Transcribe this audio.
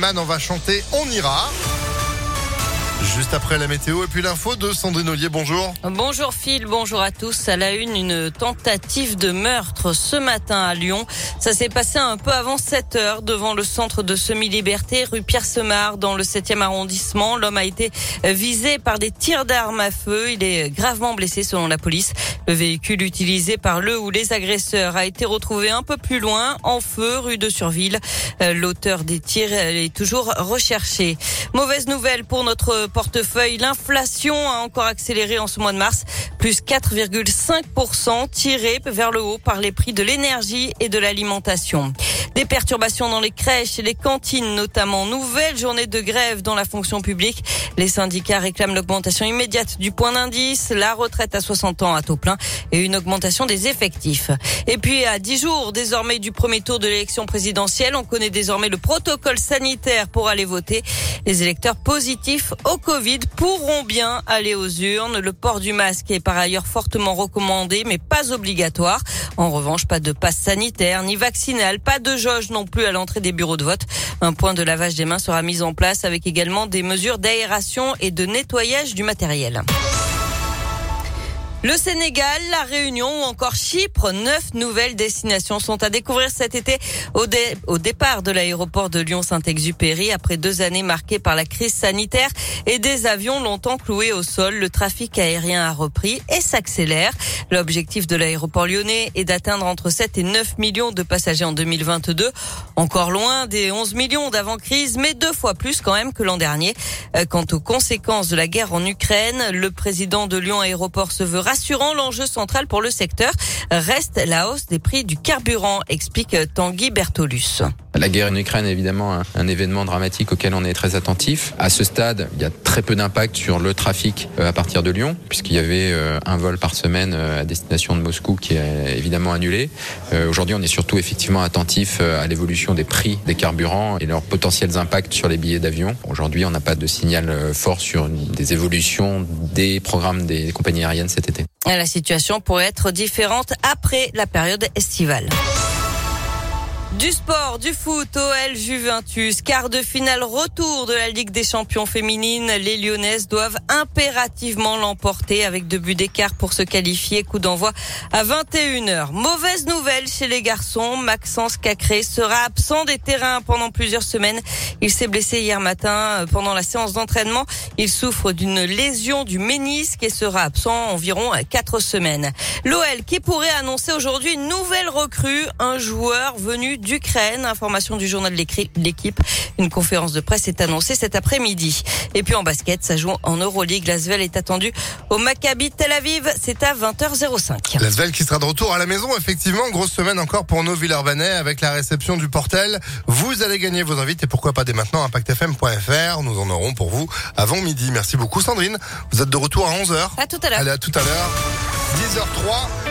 On va chanter On ira. Juste après la météo et puis l'info de Sandrine Ollier, bonjour. Bonjour Phil, bonjour à tous. À la une, une tentative de meurtre ce matin à Lyon. Ça s'est passé un peu avant 7 heures devant le centre de semi-liberté, rue Pierre-Semard, dans le 7e arrondissement. L'homme a été visé par des tirs d'armes à feu. Il est gravement blessé selon la police. Le véhicule utilisé par le ou les agresseurs a été retrouvé un peu plus loin, en feu, rue de Surville. Euh, l'auteur des tirs est toujours recherché. Mauvaise nouvelle pour notre portefeuille. L'inflation a encore accéléré en ce mois de mars, plus 4,5% tiré vers le haut par les prix de l'énergie et de l'alimentation. Des perturbations dans les crèches et les cantines notamment. Nouvelle journée de grève dans la fonction publique. Les syndicats réclament l'augmentation immédiate du point d'indice, la retraite à 60 ans à taux plein et une augmentation des effectifs. Et puis à 10 jours désormais du premier tour de l'élection présidentielle, on connaît désormais le protocole sanitaire pour aller voter. Les électeurs positifs au Covid pourront bien aller aux urnes. Le port du masque est par ailleurs fortement recommandé mais pas obligatoire. En revanche, pas de passe sanitaire ni vaccinal, pas de jauge non plus à l'entrée des bureaux de vote. Un point de lavage des mains sera mis en place avec également des mesures d'aération et de nettoyage du matériel. Le Sénégal, la Réunion ou encore Chypre, neuf nouvelles destinations sont à découvrir cet été au, départ de l'aéroport de Lyon-Saint-Exupéry après deux années marquées par la crise sanitaire et des avions longtemps cloués au sol. Le trafic aérien a repris et s'accélère. L'objectif de l'aéroport lyonnais est d'atteindre entre 7 et 9 millions de passagers en 2022. Encore loin des 11 millions d'avant-crise, mais deux fois plus quand même que l'an dernier. Euh, quant aux conséquences de la guerre en Ukraine, le président de Lyon Aéroport se veut rassurant. L'enjeu central pour le secteur reste la hausse des prix du carburant, explique Tanguy Bertolus. La guerre en Ukraine est évidemment un, événement dramatique auquel on est très attentif. À ce stade, il y a très peu d'impact sur le trafic euh, à partir de Lyon, puisqu'il y avait euh, un vol par semaine à destination de Moscou qui est évidemment annulé. Aujourd'hui, on est surtout effectivement attentif à l'évolution des prix des carburants et leurs potentiels impacts sur les billets d'avion. Aujourd'hui, on n'a pas de signal fort sur des évolutions des programmes des compagnies aériennes cet été. La situation pourrait être différente après la période estivale. Du sport, du foot, OL Juventus, quart de finale retour de la Ligue des champions féminines. Les Lyonnaises doivent impérativement l'emporter avec deux buts d'écart pour se qualifier. Coup d'envoi à 21h. Mauvaise nouvelle chez les garçons. Maxence Cacré sera absent des terrains pendant plusieurs semaines. Il s'est blessé hier matin pendant la séance d'entraînement. Il souffre d'une lésion du ménisque et sera absent environ quatre semaines. L'OL qui pourrait annoncer aujourd'hui une nouvelle recrue, un joueur venu d'Ukraine. Information du journal de l'équipe. Une conférence de presse est annoncée cet après-midi. Et puis en basket, ça joue en Euroleague. L'Asvel est attendu au Maccabi Tel Aviv. C'est à 20h05. L'Asvel qui sera de retour à la maison. Effectivement, grosse semaine encore pour nos Villeurbanais avec la réception du Portel. Vous allez gagner vos invites et pourquoi pas dès maintenant impactfm.fr. Nous en aurons pour vous avant midi. Merci beaucoup Sandrine. Vous êtes de retour à 11h. À tout à l'heure. Allez, à tout à l'heure. 10h03.